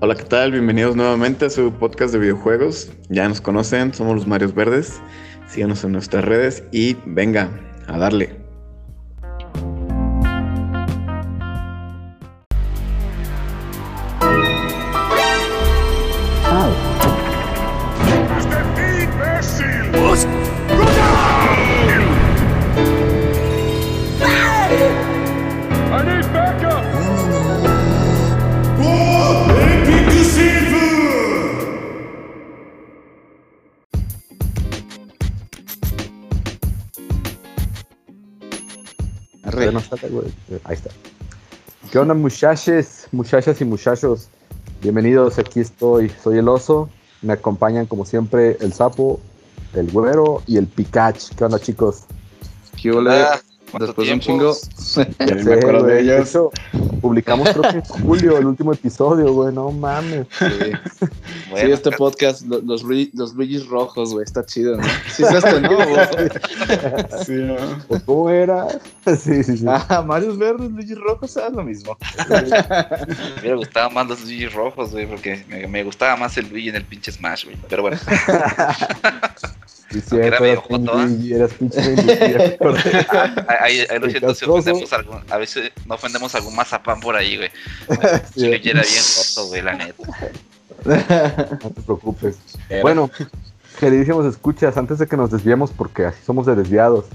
Hola, ¿qué tal? Bienvenidos nuevamente a su podcast de videojuegos. Ya nos conocen, somos los Marios Verdes. Síganos en nuestras redes y venga a darle. ¿Qué onda, muchachos, muchachas y muchachos? Bienvenidos, aquí estoy. Soy el oso. Me acompañan, como siempre, el sapo, el güero y el Pikachu. ¿Qué onda, chicos? ¿Qué? Después de un chingo. Ya me acuerdo de ellos. Eso, publicamos creo que en julio el último episodio, güey. No mames. Sí, sí este podcast, los, los, los rojos, güey, está chido, ¿no? Sí, es este, ¿no? sí, ¿no? Pues, ¿Cómo era? Sí, sí, sí. Ah, Marios Verdes, Luigi Rojos, es lo mismo. me gustaba más los Luigi Rojos, güey, porque me, me, gustaba más el Luigi en el pinche Smash, güey. Pero bueno. Era medio joto, y eras pinche Ahí, ahí lo siento, si ofendemos algún, a veces no ofendemos algún mazapán por ahí, güey. Sí, era bien corto, güey, la neta. No te preocupes. Bueno, queridísimos escuchas, antes de que nos desviemos, porque así somos de desviados.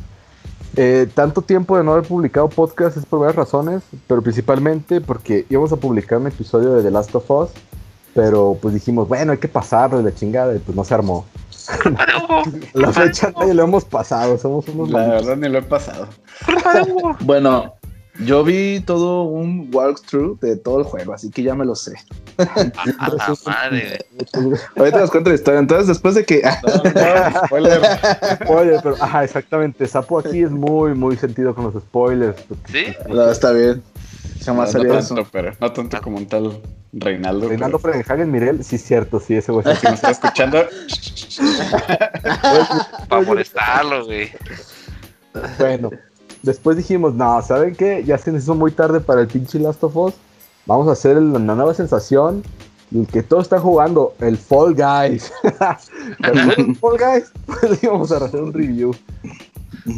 Eh, tanto tiempo de no haber publicado podcast es por varias razones, pero principalmente porque íbamos a publicar un episodio de The Last of Us, pero pues dijimos, bueno, hay que pasarlo de la chingada y pues no se armó. La fecha ni lo hemos pasado, somos unos La verdad ni lo he pasado. bueno, yo vi todo un walkthrough de todo el juego, así que ya me lo sé. A madre. Ahorita nos cuento la historia. Entonces, después de que. spoiler. pero, ajá, exactamente. Sapo aquí es muy, muy sentido con los spoilers. ¿Sí? No, está bien. Jamás no, no tanto, pero no tanto como un tal Reinaldo. Reinaldo pero... Mirel, sí, cierto, sí, ese güey. Si me está escuchando. Para molestarlo, güey. Bueno, después dijimos, no, ¿saben qué? Ya se nos hizo muy tarde para el pinche Last of Us. Vamos a hacer la nueva sensación. El que todos están jugando, el Fall Guys. el Fall Guys, pues íbamos a hacer un review.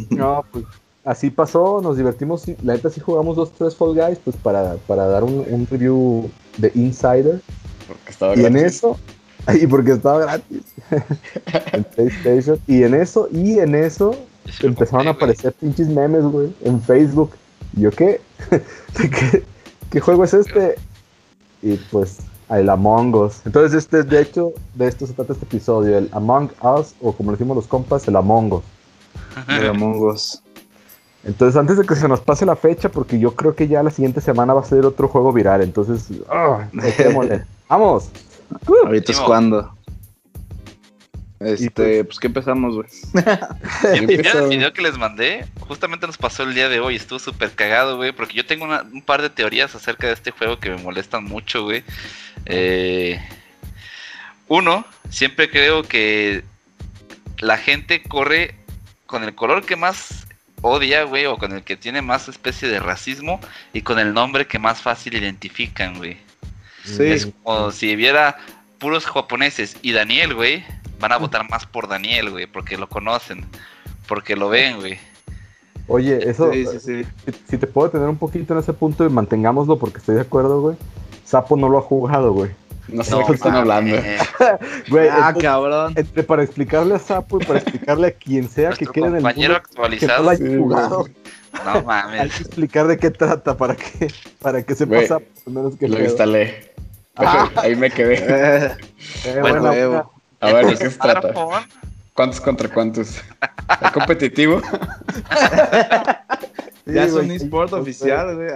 No, pues así pasó, nos divertimos. La neta sí jugamos dos, tres Fall Guys, pues para, para dar un, un review de Insider. Porque estaba y en eso, y porque estaba gratis en PlayStation. Y en eso, y en eso empezaron a aparecer pinches memes, güey, en Facebook. Y yo, ¿qué? ¿Qué, ¿Qué juego es este? Y pues, el Among Us. Entonces, este, de hecho, de esto se trata este episodio, el Among Us, o como le decimos los compas, el Among Us. El Among Us. Entonces, antes de que se nos pase la fecha, porque yo creo que ya la siguiente semana va a ser otro juego viral. Entonces, oh, ¡vamos! Ahorita es cuando. Este, pues, pues ¿qué empezamos, güey? el, video, que les mandé, justamente nos pasó el día de hoy. Estuvo súper cagado, güey, porque yo tengo un par de teorías acerca de este juego que me molestan mucho, güey. Eh, uno, siempre creo que la gente corre con el color que más odia, güey, o con el que tiene más especie de racismo y con el nombre que más fácil identifican, güey. Sí. Es como si viera puros japoneses y Daniel, güey, van a votar más por Daniel, güey, porque lo conocen, porque lo ven, güey. Oye, eso, sí, sí, sí. Si, te puedo tener un poquito en ese punto y mantengámoslo porque estoy de acuerdo, güey. Sapo no lo ha jugado, güey. No sé de qué están hablando. güey, ah, cabrón. Entre para explicarle a Sapo y para explicarle a quien sea que quede en el mundo actualizado. Que no, jugado. no mames. Hay que explicar de qué trata para que, para que sepa Sapo. Menos que lo instalé. Ah. Ahí me quedé. Eh, bueno, bueno, a ver, ¿de qué se trata? ¿Cuántos contra cuántos? ¿Es competitivo? ya es un eSport oficial, güey.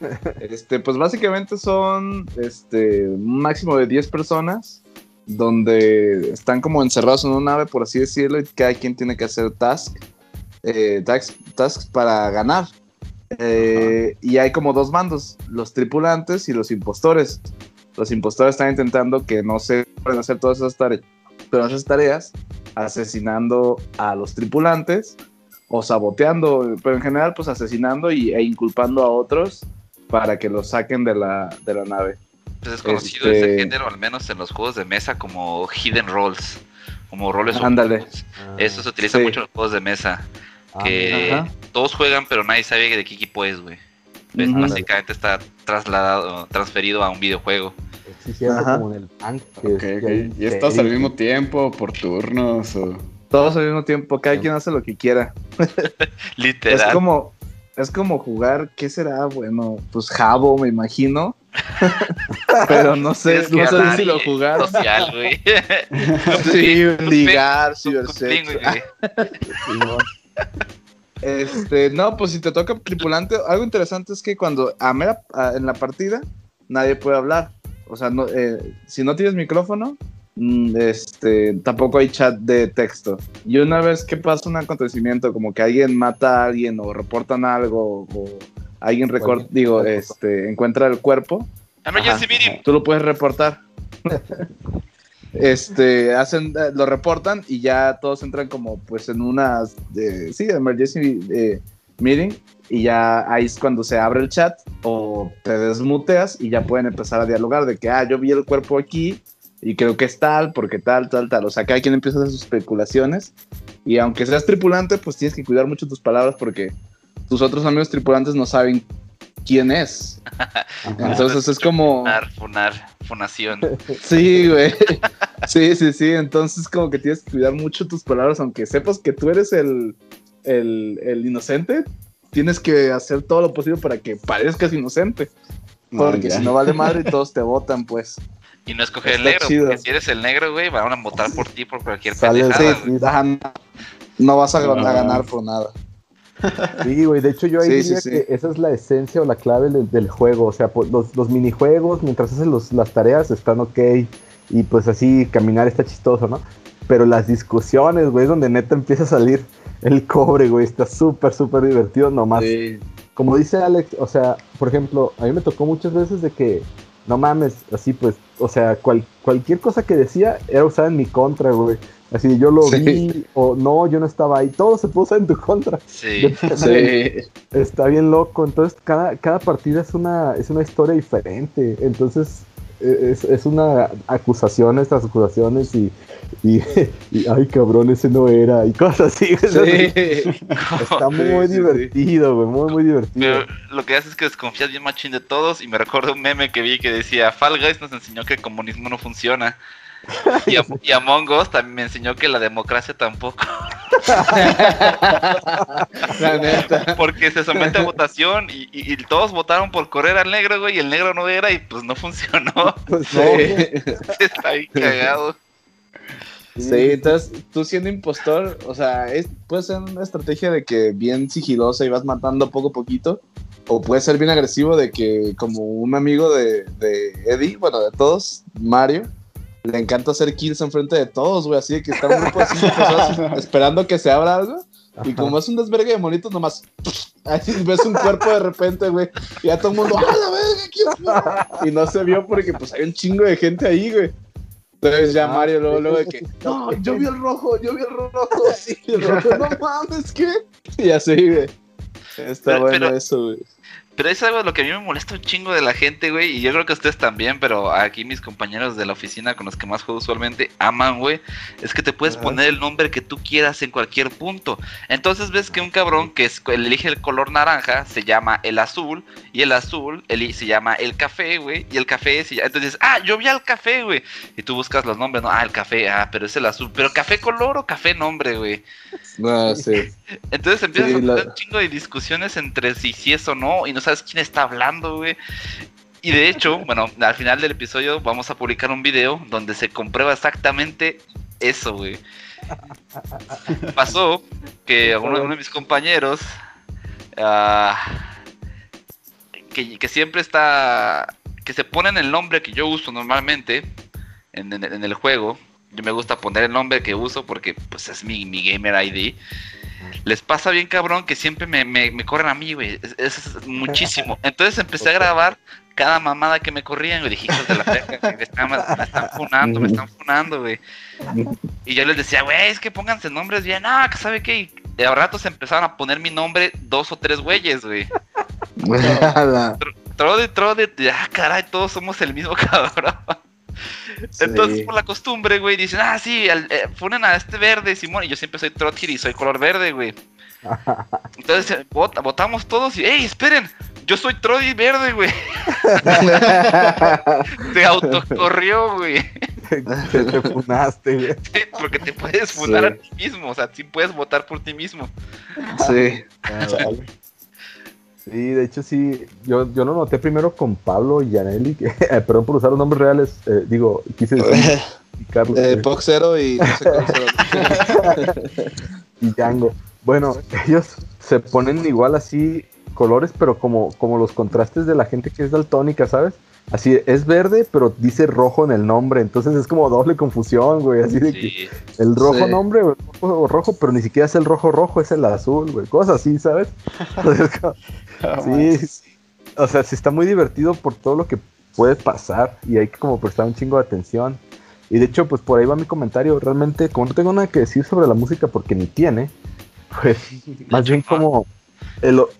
Este, pues básicamente son este, un máximo de 10 personas donde están como encerrados en una nave, por así decirlo, y cada quien tiene que hacer task, eh, tasks para ganar. Eh, y hay como dos bandos, los tripulantes y los impostores. Los impostores están intentando que no se puedan hacer todas esas, tareas, todas esas tareas, asesinando a los tripulantes o saboteando, pero en general pues asesinando y, e inculpando a otros para que los saquen de la, de la nave. Pues es conocido ese este género, al menos en los juegos de mesa, como hidden roles, como roles Ándale. Eso se utiliza mucho en los juegos de mesa, ah, que todos juegan, pero nadie sabe de qué equipo es, güey. Pues, básicamente está trasladado, transferido a un videojuego. Sí, como en el ¿Y estás al mismo tiempo, por turnos? O... Todos al mismo tiempo, cada quien hace lo que quiera. Literal. Es como, es como jugar, ¿qué será? Bueno, pues Jabo, me imagino. Pero no sé, no sé si lo jugar. Social, güey. sí, ligar, cibersexo. Este, no, pues si te toca tripulante, algo interesante es que cuando a en la partida nadie puede hablar. O sea, no, eh, si no tienes micrófono, este, tampoco hay chat de texto. Y una vez que pasa un acontecimiento, como que alguien mata a alguien o reportan algo o alguien record, digo, este, encuentra el cuerpo, tú lo puedes reportar. este, hacen, eh, lo reportan y ya todos entran como pues en unas, de, sí, emergency eh, meeting y ya ahí es cuando se abre el chat o te desmuteas y ya pueden empezar a dialogar de que, ah, yo vi el cuerpo aquí y creo que es tal, porque tal, tal, tal. O sea, cada quien empieza a hacer sus especulaciones y aunque seas tripulante, pues tienes que cuidar mucho tus palabras porque tus otros amigos tripulantes no saben quién es. Entonces es como... Funar, funar, funación. Sí, güey. Sí, sí, sí. Entonces como que tienes que cuidar mucho tus palabras, aunque sepas que tú eres el, el, el inocente, tienes que hacer todo lo posible para que parezcas inocente. Porque si no vale madre y todos te votan, pues. Y no escoger el negro, porque si eres el negro, güey, van a votar por ti por cualquier pendejada. no vas a, ganar por nada. Sí, güey, de hecho yo ahí diría que esa es la esencia o la clave del, juego. O sea, los, los, minijuegos, mientras haces las tareas, están ok. Y pues así caminar está chistoso, ¿no? Pero las discusiones, güey, es donde neta empieza a salir el cobre, güey. Está súper, súper divertido nomás. Como dice Alex, o sea, por ejemplo, a mí me tocó muchas veces de que, no mames, así pues, o sea, cualquier cosa que decía era usada en mi contra, güey. Así yo lo vi, o no, yo no estaba ahí. Todo se puso usar en tu contra. Sí, sí. Está bien loco. Entonces, cada, cada partida es una, es una historia diferente. Entonces, es, es una acusación, estas acusaciones y, y, ay cabrón, ese no era, y cosas así. Está muy divertido, güey, muy, muy divertido. lo que hace es que desconfías bien machín de todos y me recuerdo un meme que vi que decía, Fall Guys nos enseñó que el comunismo no funciona. Y, y, Among Us también me enseñó que la democracia tampoco. La neta. Porque se somete a votación y, y, todos votaron por correr al negro, güey, y el negro no era y pues no funcionó. Sí. Está ahí cagado. Sí, entonces tú siendo impostor, o sea, es, puede ser una estrategia de que bien sigilosa y vas matando poco a poquito, o puede ser bien agresivo de que como un amigo de, de Eddie, bueno, de todos, Mario, le encanta hacer kills enfrente de todos, güey, así de que está un grupo así esperando que se abra algo. Y como es un desvergue de monitos, nomás así ves un cuerpo de repente, güey. Y ya todo el mundo, ¡ah, la verga! Y no se vio porque pues hay un chingo de gente ahí, güey. Entonces ya ah, Mario luego, luego de que, no, yo vi el rojo, yo vi el rojo, sí, el rojo, no mames, ¿qué? Y así, güey. Está bueno eso, güey. Pero es algo de lo que a mí me molesta un chingo de la gente, güey. Y yo creo que ustedes también, pero aquí mis compañeros de la oficina con los que más juego usualmente aman, güey. Es que te puedes poner el nombre que tú quieras en cualquier punto. Entonces ves que un cabrón que elige el color naranja se llama el azul. Y el azul se llama el café, güey. Y el café se llama... Entonces, ah, yo vi al café, güey. Y tú buscas los nombres, ¿no? Ah, el café, ah, pero es el azul. Pero café color o café nombre, güey. No, sí. Entonces empiezas a tener un chingo de discusiones entre si sí es o no. Y no sabes quién está hablando, güey. Y de hecho, bueno, al final del episodio vamos a publicar un video donde se comprueba exactamente eso, güey. Pasó que uno, de mis compañeros, ah, que, siempre está, que se ponen el nombre que yo uso normalmente en, el juego. Yo me gusta poner el nombre que uso porque pues es mi, mi gamer ID les pasa bien cabrón que siempre me, me, corren a mí, güey. Es, muchísimo. Entonces empecé a grabar cada mamada que me corrían, güey. Dije, de la me están, me están funando, me están funando, güey. Y yo les decía, güey, es que pónganse nombres bien. Ah, que sabe qué. Y de rato se empezaron a poner mi nombre dos o tres güeyes, güey. Trode, Trode, ah, caray, todos somos el mismo cabrón. Entonces, por la costumbre, güey, dicen, ah, sí, eh, ponen a este verde, Simón, y yo siempre soy Trotkir y soy color verde, güey. Entonces, eh, votamos todos y, ¡ey, esperen! Yo soy Trodi verde, güey. te autocorrió, güey. Te, te funaste, güey. porque te puedes funar a ti mismo, o sea, sí puedes votar por ti mismo. Sí. Ah, Sí, de hecho sí, yo, yo lo noté primero con Pablo y Yaneli, que, eh, perdón por usar los nombres reales, eh, digo, quise decir Carlos. Eh, Poxero y no sé y Django. Bueno, ellos se ponen igual así colores, pero como, como los contrastes de la gente que es daltónica, ¿sabes? Así es verde, pero dice rojo en el nombre, entonces es como doble confusión, güey. Así de que el rojo nombre, o rojo, rojo, pero ni siquiera es el rojo rojo, es el azul, güey. Cosas así, ¿sabes? Sí, sí, o sea, sí está muy divertido por todo lo que puede pasar y hay que como prestar un chingo de atención. Y de hecho, pues por ahí va mi comentario. Realmente, como no tengo nada que decir sobre la música porque ni tiene, pues más bien como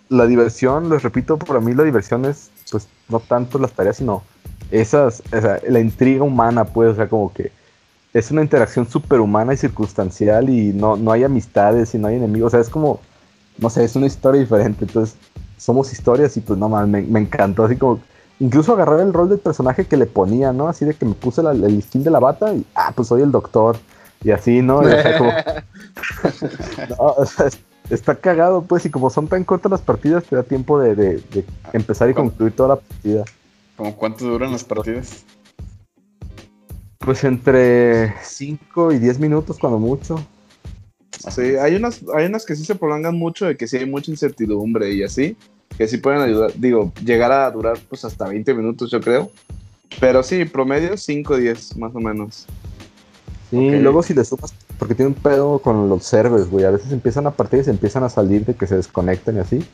la diversión, les repito, para mí la diversión es pues no tanto las tareas, sino esas, o sea, la intriga humana, pues, o sea, como que es una interacción superhumana y circunstancial y no, no hay amistades y no hay enemigos, o sea, es como, no sé, es una historia diferente, entonces somos historias y pues no me, me encantó, así como, incluso agarrar el rol del personaje que le ponía, ¿no? Así de que me puse el skin de la bata y, ah, pues soy el doctor, y así, ¿no? o sea, como, no, o sea, está cagado, pues, y como son tan cortas las partidas, te da tiempo de, empezar y concluir toda la partida. ¿Cómo cuánto duran las partidas? Pues entre 5 y 10 minutos, cuando mucho. Sí, hay unas, hay unas que sí se prolongan mucho, de que sí hay mucha incertidumbre y así, que sí pueden ayudar, digo, llegar a durar pues hasta 20 minutos, yo creo. Pero sí, promedio 5 o 10, más o menos. Sí, y luego si le sumas, porque tiene un pedo con los servers, güey. A veces empiezan a partir y se empiezan a salir de que se desconecten y así.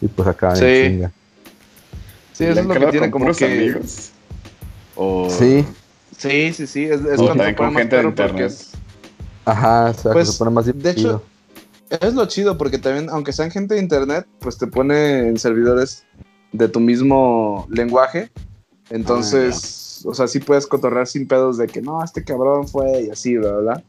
Y pues acaban sí. en chinga. Sí, eso es lo que tiene como que. Amigos? O... Sí. Sí, sí, sí. Es, es cuando con gente de internet. Ajá, o sea, pues, que se pone más divertido. De hecho, es lo chido porque también, aunque sean gente de internet, pues te pone en servidores de tu mismo lenguaje. Entonces. Ah, o sea, sí puedes cotorrear sin pedos de que no, este cabrón fue y así, ¿verdad?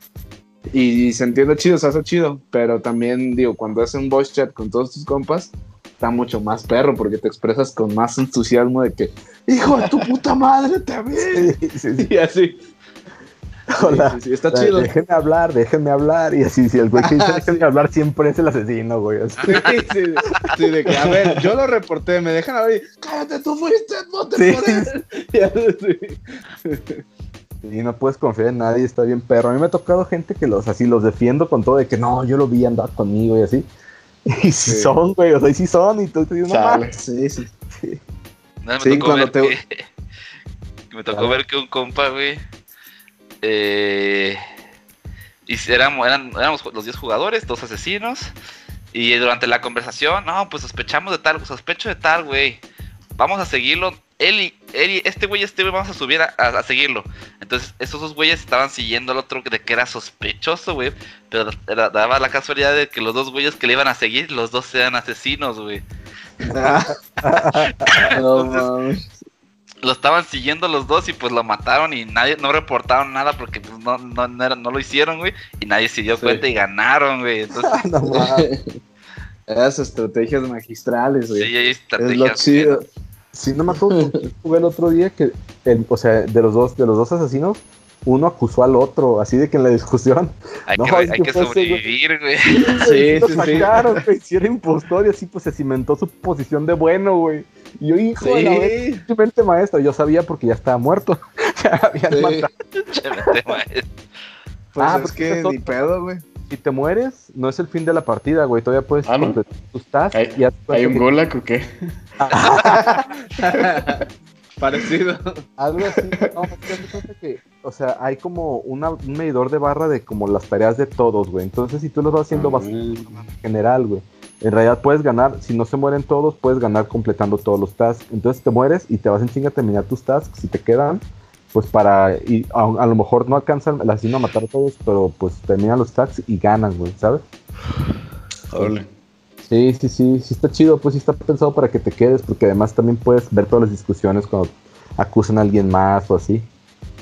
Y, se entiende chido, se hace chido, pero también digo, cuando haces un voice chat con todos tus compas, está mucho más perro porque te expresas con más entusiasmo de que, hijo de tu puta madre, te amé. Y así. Hola. Sí, está chido. Déjenme hablar, déjenme hablar. Y así, si el güey que dice déjenme hablar siempre es el asesino, güey. Sí, sí, sí, de que, a ver, yo lo reporté, me dejan hablar y, cállate, tú fuiste, no te sí. Y no puedes confiar en nadie, está bien perro. A mí me ha tocado gente que los así los defiendo con todo de que no, yo lo vi andar conmigo y así. Y si son, güey, o sea, y si son, y tú te dices, no Sí, sí. Sí, no, me tocó ver te... que... me tocó ver que un compa, güey, eh, y éramos, éramos los 10 jugadores, dos asesinos. Y durante la conversación, no, pues sospechamos de tal, sospecho de tal, güey. Vamos a seguirlo. Él y, este güey, este güey, vamos a subir a, seguirlo. Entonces, esos dos güeyes estaban siguiendo al otro de que era sospechoso, güey. Pero daba la casualidad de que los dos güeyes que le iban a seguir, los dos sean asesinos, güey. no, lo estaban siguiendo los dos y pues lo mataron y nadie, no reportaron nada porque pues no, no, no, lo hicieron, güey. Y nadie se dio cuenta y ganaron, güey. Entonces... Esas estrategias magistrales, güey. Sí, hay estrategias. chido. Sí, no me acuerdo jugué el otro día que, el, o sea, de los dos, de los dos asesinos, uno acusó al otro, así de que en la discusión. Hay que, hay que sobrevivir, güey. Sí, sí, sí. Sacaron, güey, si era impostor y así pues se cimentó su posición de bueno, güey. Y yo, hijo sí. de la maestro, yo sabía porque ya estaba muerto. ya habían sí. matado. Pues ah, es que ni pedo, güey. Si te mueres, no es el fin de la partida, güey. Todavía puedes ¿Ah, no? tus tasks. ¿Hay, y ¿hay un. Golak o qué? Parecido. Algo así. No, es que, o sea, hay como una, un medidor de barra de como las tareas de todos, güey. Entonces, si tú lo vas haciendo, vas en general, güey. En realidad puedes ganar, si no se mueren todos, puedes ganar completando todos los tasks. Entonces te mueres y te vas en chinga a terminar tus tasks. Si te quedan, pues para. Y a, a lo mejor no alcanzan el asesino a matar a todos, pero pues terminan los tasks y ganan, güey, ¿sabes? Órale. Sí, sí, sí, sí está chido, pues sí está pensado para que te quedes, porque además también puedes ver todas las discusiones cuando acusan a alguien más o así.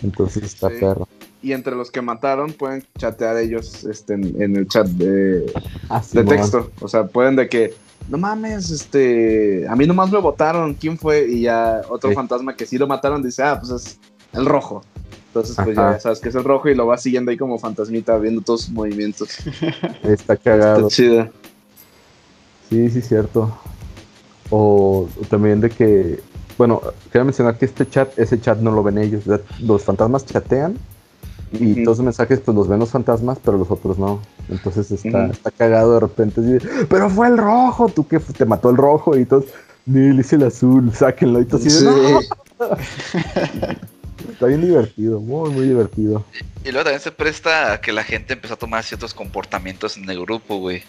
Entonces está Sí. perro. Y entre los que mataron pueden chatear ellos este, en, en el chat de, Ah, de texto. O sea, pueden de que, no mames, este, a mí nomás me votaron, ¿quién fue? Y ya otro Sí. fantasma que sí lo mataron dice, ah, pues es el rojo. Entonces, pues Ajá. ya sabes que es el rojo y lo vas siguiendo ahí como fantasmita, viendo todos sus movimientos. Está cagado. Está chido. Sí, sí, cierto. O, o también de que, bueno, quiero mencionar que este chat, ese chat no lo ven ellos. Los fantasmas chatean y todos los mensajes pues los ven los fantasmas, pero los otros no. Entonces está, está cagado de repente. así de, pero fue el rojo, tú que te mató el rojo y todos, ni le hice el azul, sáquenlo y Sí. "No". Está bien divertido, muy, muy divertido. Y luego también se presta a que la gente empezó a tomar ciertos comportamientos en el grupo, güey.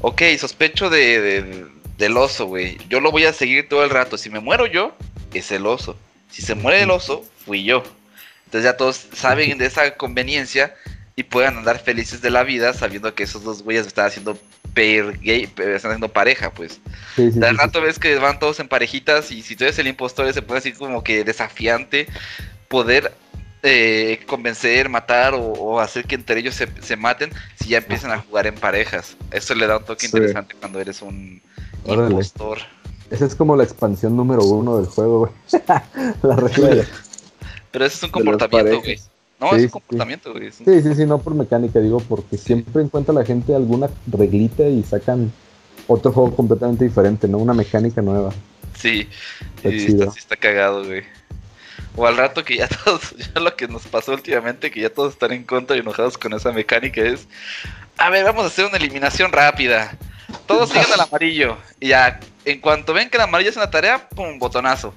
Ok, sospecho de, de- del oso, güey. Yo lo voy a seguir todo el rato. Si me muero yo, es el oso. Si se muere el oso, fui yo. Entonces ya todos saben de esa conveniencia y puedan andar felices de la vida sabiendo que esos dos güeyes están haciendo pair gay, están haciendo pareja, pues. Sí, sí, De sí, rato ves que van todos en parejitas y si tú eres el impostor se pone así como que desafiante poder eh, convencer, matar o, o hacer que entre ellos se, se maten si ya empiezan a jugar en parejas. Eso le da un toque Sí. interesante cuando eres un Órale. impostor. Esa es como la expansión número uno del juego, güey. la regla de- Pero eso es un comportamiento, güey. No, Sí, es un comportamiento, güey. Un- Sí, sí, sí, no por mecánica, digo, porque siempre encuentra la gente alguna reglita y sacan otro juego completamente diferente, ¿no? Una mecánica nueva. Sí, Está y está, sí está cagado, güey. O al rato que ya todos, ya lo que nos pasó últimamente, que ya todos están en contra y enojados con esa mecánica es, a ver, vamos a hacer una eliminación rápida. Todos siguen al amarillo. Y ya, en cuanto ven que el amarillo es una tarea, pum, botonazo.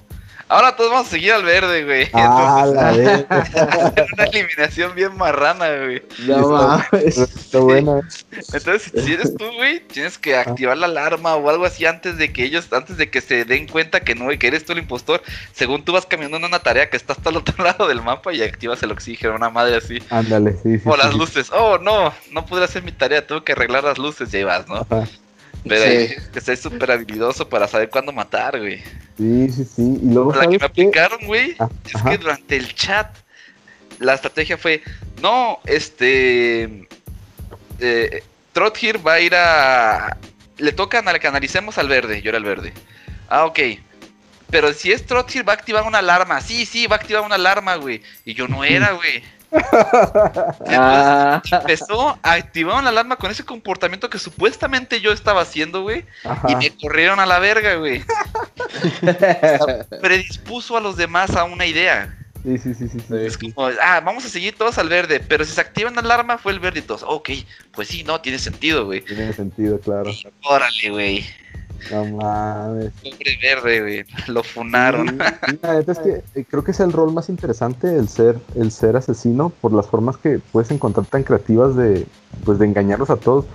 Ahora todos vamos a seguir al verde, güey. Ah, la vez. Entonces, una eliminación bien marrana, güey. No mames. Está buena. Entonces, si eres tú, güey, tienes que activar la alarma o algo así antes de que ellos, antes de que se den cuenta que no, que eres tú el impostor. Según tú vas caminando en una tarea que está hasta el otro lado del mapa y activas el oxígeno, una madre así. Ándale, sí, sí. O sí, las sí. luces. Oh, no, no pude hacer mi tarea, tengo que arreglar las luces y ahí vas, ¿no? Ajá. Pero Sí. ahí que ser súper habilidoso para saber cuándo matar, güey. Sí, sí, sí. Y luego, La que ¿sabes me aplicaron, güey, Ah, es ajá. que durante el chat la estrategia fue, no, este, eh, va a ir a, le toca anal- que analicemos al verde, yo era el verde. Ah, ok. Pero si es Trothir va a activar una alarma. Sí, sí, va a activar una alarma, güey. Y yo no era, güey. Ah, Empezó a activar una alarma con ese comportamiento que supuestamente yo estaba haciendo, güey. Y me corrieron a la verga, güey. Predispuso a los demás a una idea. Sí, sí, sí, sí. sí. Es como, ah, vamos a seguir todos al verde, pero si se activa una alarma fue el verde y todos, ok, pues sí, no, tiene sentido, güey. Tiene sentido, claro. Y órale, güey, No mames. pobre verde, güey, lo funaron. Sí, La neta es que eh, creo que es el rol más interesante el ser, el ser asesino por las formas que puedes encontrar tan creativas de, pues, de engañarlos a todos.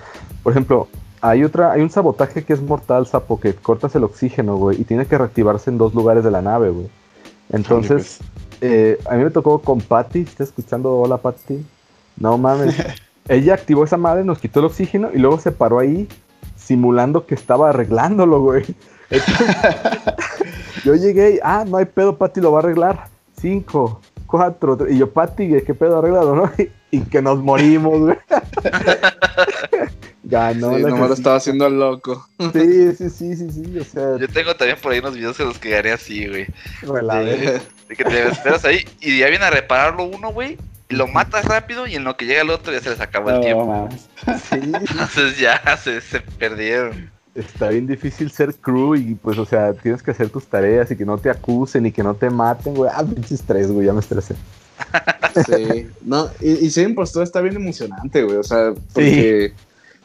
Por ejemplo, hay otra, hay un sabotaje que es mortal, sapo, que cortas el oxígeno, güey, y tiene que reactivarse en dos lugares de la nave, güey. Entonces, eh, a mí me tocó con Patty, ¿estás escuchando? Hola Patty. No mames. Ella activó esa madre, nos quitó el oxígeno y luego se paró ahí simulando que estaba arreglándolo, güey. Entonces, yo llegué y, ah, no hay pedo, Patty lo va a arreglar. Cinco, cuatro, tres. Y yo, Patty, ¿qué pedo arreglado, no? Y que nos morimos, güey. Ganó sí, nomás lo estaba haciendo loco. Sí, sí, sí, sí, sí. O sea, Yo tengo también por ahí unos videos en los que gané así, güey. verga. De que te esperas ahí y ya viene a repararlo uno, güey. Lo matas rápido y en lo que llega el otro ya se les acabó el tiempo. Sí, Entonces ya se, se perdieron. está bien difícil ser crew y pues, o sea, tienes que hacer tus tareas y que no te acusen y que no te maten, güey. Ah, pinche estrés, güey, ya me estresé. Sí, no, y, y ser impostor está bien emocionante, güey, o sea, porque,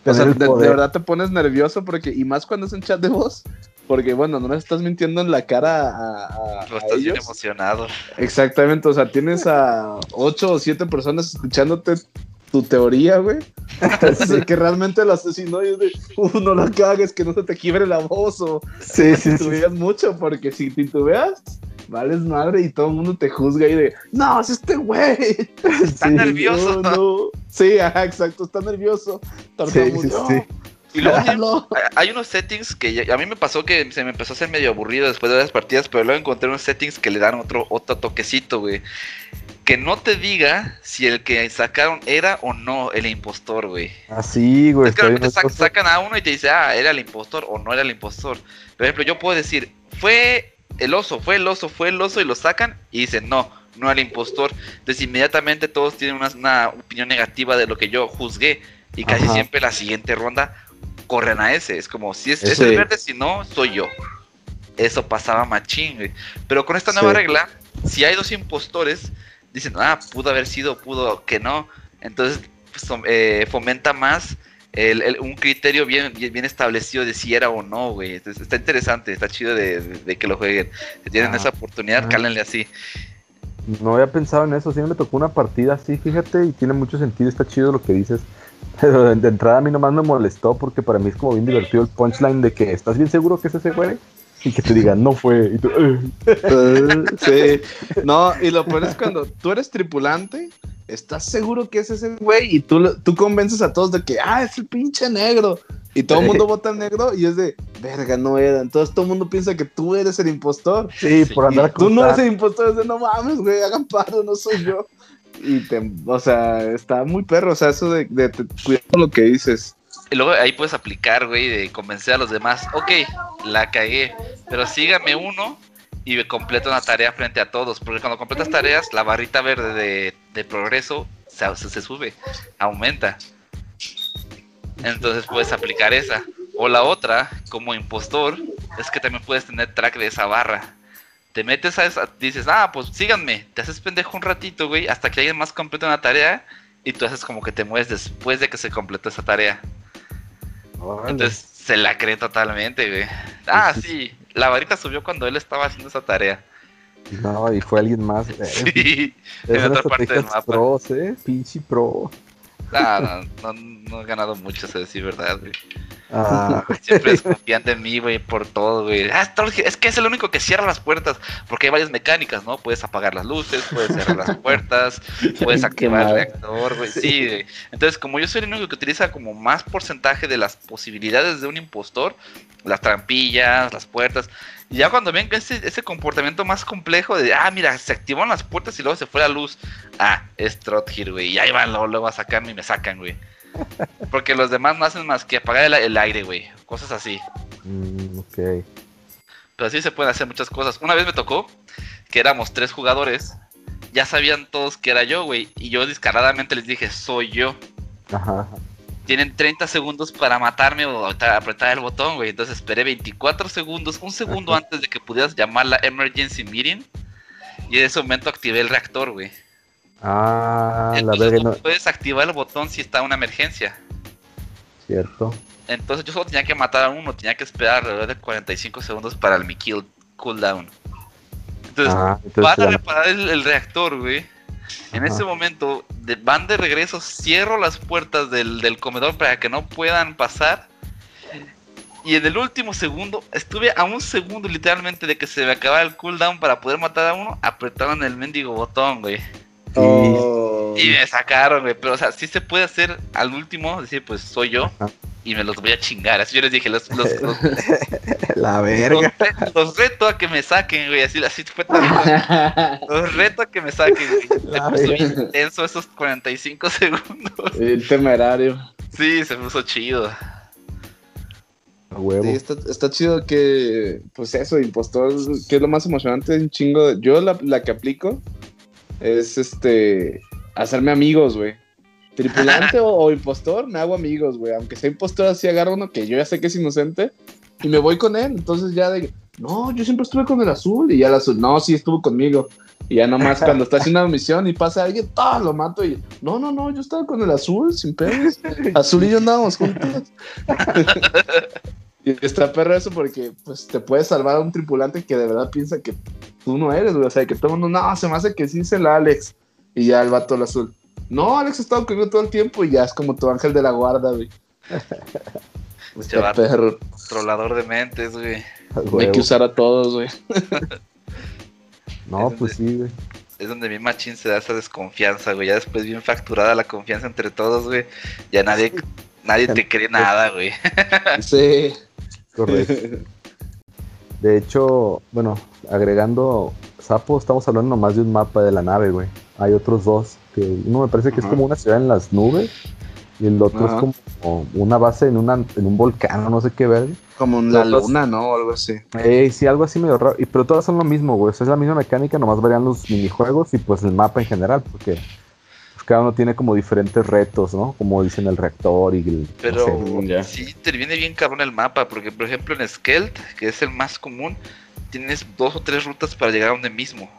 o sea, de, de verdad te pones nervioso porque, y más cuando es un chat de voz, porque bueno, no le estás mintiendo en la cara a, a estás bien ellos. emocionado. Exactamente, o sea, tienes a ocho o siete personas escuchándote tu teoría, güey. De que realmente lo asesinó y es de, uh, no la cagues, que no se te quiebre la voz o Sí, sí, sí. titubeas mucho, porque si titubeas, vales madre y todo el mundo te juzga y de, no, es este güey. Está Sí, nervioso. No, no. Sí, ajá, exacto, está nervioso. Sí, sí, sí. Y luego hay, unos settings que a mí me pasó que se me empezó a hacer medio aburrido después de las partidas, pero luego encontré unos settings que le dan otro, otro toquecito, güey. Que no te diga si el que sacaron era o no el impostor, güey. Así, güey. Es que sacan a uno y te dice, ah, era el impostor o no era el impostor. Por ejemplo, yo puedo decir, fue el oso, fue el oso, fue el oso y lo sacan y dicen, no, no era el impostor. Entonces inmediatamente todos tienen una, opinión negativa de lo que yo juzgué y casi siempre la siguiente ronda corren a ese. Es como, si es, el verde, si no, soy yo. Eso pasaba machín, güey. Pero con esta nueva regla, si hay dos impostores, dicen, ah, pudo haber sido, pudo que no. Entonces pues, eh, fomenta más el, un criterio bien, bien, establecido de si era o no, güey. está interesante, está chido de, que lo jueguen. Si tienen esa oportunidad, ah. cálenle así. No había pensado en eso, sí me tocó una partida así, fíjate, y tiene mucho sentido, está chido lo que dices. Pero de entrada a mí nomás me molestó porque para mí es como bien divertido el punchline de que estás bien seguro que es ese güey y que te digan no fue. Y tú, sí, no, y lo peor es cuando tú eres tripulante, estás seguro que es ese güey y tú, tú convences a todos de que, ah, es el pinche negro. Y todo el mundo vota negro y es de, verga, no era. Entonces todo el mundo piensa que tú eres el impostor. Sí, por andar Tú no eres el impostor, es de, no mames, güey, hagan paro, no soy yo. Y te, o sea, está muy perro, o sea, eso de, de, cuidar lo que dices. Y luego ahí puedes aplicar, güey, de convencer a los demás. Ok, la cagué, pero sígame uno y completo una tarea frente a todos. Porque cuando completas tareas, la barrita verde de, progreso se, se, sube, aumenta. Entonces puedes aplicar esa. O la otra, como impostor, es que también puedes tener track de esa barra. Te metes a esa, dices, ah, pues síganme, te haces pendejo un ratito, güey, hasta que alguien más complete una tarea y tú haces como que te mueves después de que se completó esa tarea. Entonces se la cree totalmente, güey. Ah, sí, la varita subió cuando él estaba haciendo esa tarea. No, y fue alguien más. Sí, en otra parte del mapa. Pros, eh, pinche pro. No, no, no, he ganado mucho, eso decir verdad, güey. Ah. Siempre es confiante en mí, güey, por todo, güey. Ah, es que es el único que cierra las puertas, porque hay varias mecánicas, ¿no? Puedes apagar las luces, puedes cerrar las puertas, puedes activar el reactor, güey. Sí, güey. Entonces, como yo soy el único que utiliza como más porcentaje de las posibilidades de un impostor, las trampillas, las puertas, y ya cuando ven ese, ese comportamiento más complejo de, ah, mira, se activaron las puertas y luego se fue la luz. Ah, es Trothir, güey. Y ahí van luego, luego a sacarme y me sacan, güey. Porque los demás no hacen más que apagar el, aire, güey. Cosas así. Mm, ok. Pero así se pueden hacer muchas cosas. Una vez me tocó que éramos tres jugadores. Ya sabían todos que era yo, güey. Y yo descaradamente les dije, soy yo. Ajá tienen 30 segundos para matarme o apretar el botón, güey. Entonces esperé 24 segundos, un segundo antes de que pudieras llamar la emergency meeting. Y en ese momento activé el reactor, güey. Ah, la verdad no puedes activar el botón si está una emergencia. Cierto. Entonces yo solo tenía que matar a uno, tenía que esperar alrededor de 45 segundos para el mi kill cooldown. Entonces, ah, para reparar el reactor, güey en ese momento van de regreso, cierro las puertas del, comedor para que no puedan pasar. Y en el último segundo, estuve a un segundo literalmente de que se me acabara el cooldown para poder matar a uno, apretaron el mendigo botón, güey. Oh. Y me sacaron, güey. Pero, o sea, sí se puede hacer al último, decir, pues soy yo y me los voy a chingar. Así yo les dije, los, los, la verga. Los, reto a que me saquen, güey. Así, así fue tan. los reto a que me saquen, güey. Se puso bien intenso esos 45 segundos. El temerario. Sí, se puso chido. A huevo. Sí, está, está, chido que, pues eso, impostor, que es lo más emocionante, un chingo. De, yo la, la que aplico es este, hacerme amigos, güey tripulante o, impostor, me hago amigos, güey. Aunque sea impostor, así agarro uno que yo ya sé que es inocente y me voy con él. Entonces ya de, no, yo siempre estuve con el azul y ya el azul, no, sí estuvo conmigo. Y ya nomás cuando está haciendo una misión y pasa alguien, ¡todo! lo mato y no, no, no, yo estaba con el azul, sin pedos. Azul y yo andábamos juntos. y está perro eso porque pues te puede salvar a un tripulante que de verdad piensa que tú no eres, güey. O sea, que todo el mundo, no, se me hace que sí es el Alex. Y ya el vato el azul. No, Alex ha estado conmigo todo el tiempo y ya es como tu ángel de la guarda, güey. Este perro. Controlador de mentes, güey. Hay que usar a todos, güey. no, pues sí, güey. Es donde mi machín se da esa desconfianza, güey. Ya después bien facturada la confianza entre todos, güey. Ya nadie, Nadie te cree nada, güey. Sí. Correcto. De hecho, bueno, agregando Sapo, estamos hablando nomás de un mapa de la nave, güey. Hay otros dos, que uno me parece que es como una ciudad en las nubes y el otro Ajá. es como una base en, una, en un volcán, no sé qué ver. Como en la luna, ¿no? O algo así. Eh, sí, algo así medio raro. Y, pero todas son lo mismo, güey. O sea, es la misma mecánica, nomás varían los minijuegos y pues el mapa en general, porque pues, cada uno tiene como diferentes retos, ¿no? Como dicen el reactor y el... no Pero sé. ya. sí interviene bien cabrón el mapa, porque por ejemplo en Skelt, que es el más común, tienes dos o tres rutas para llegar a donde mismo.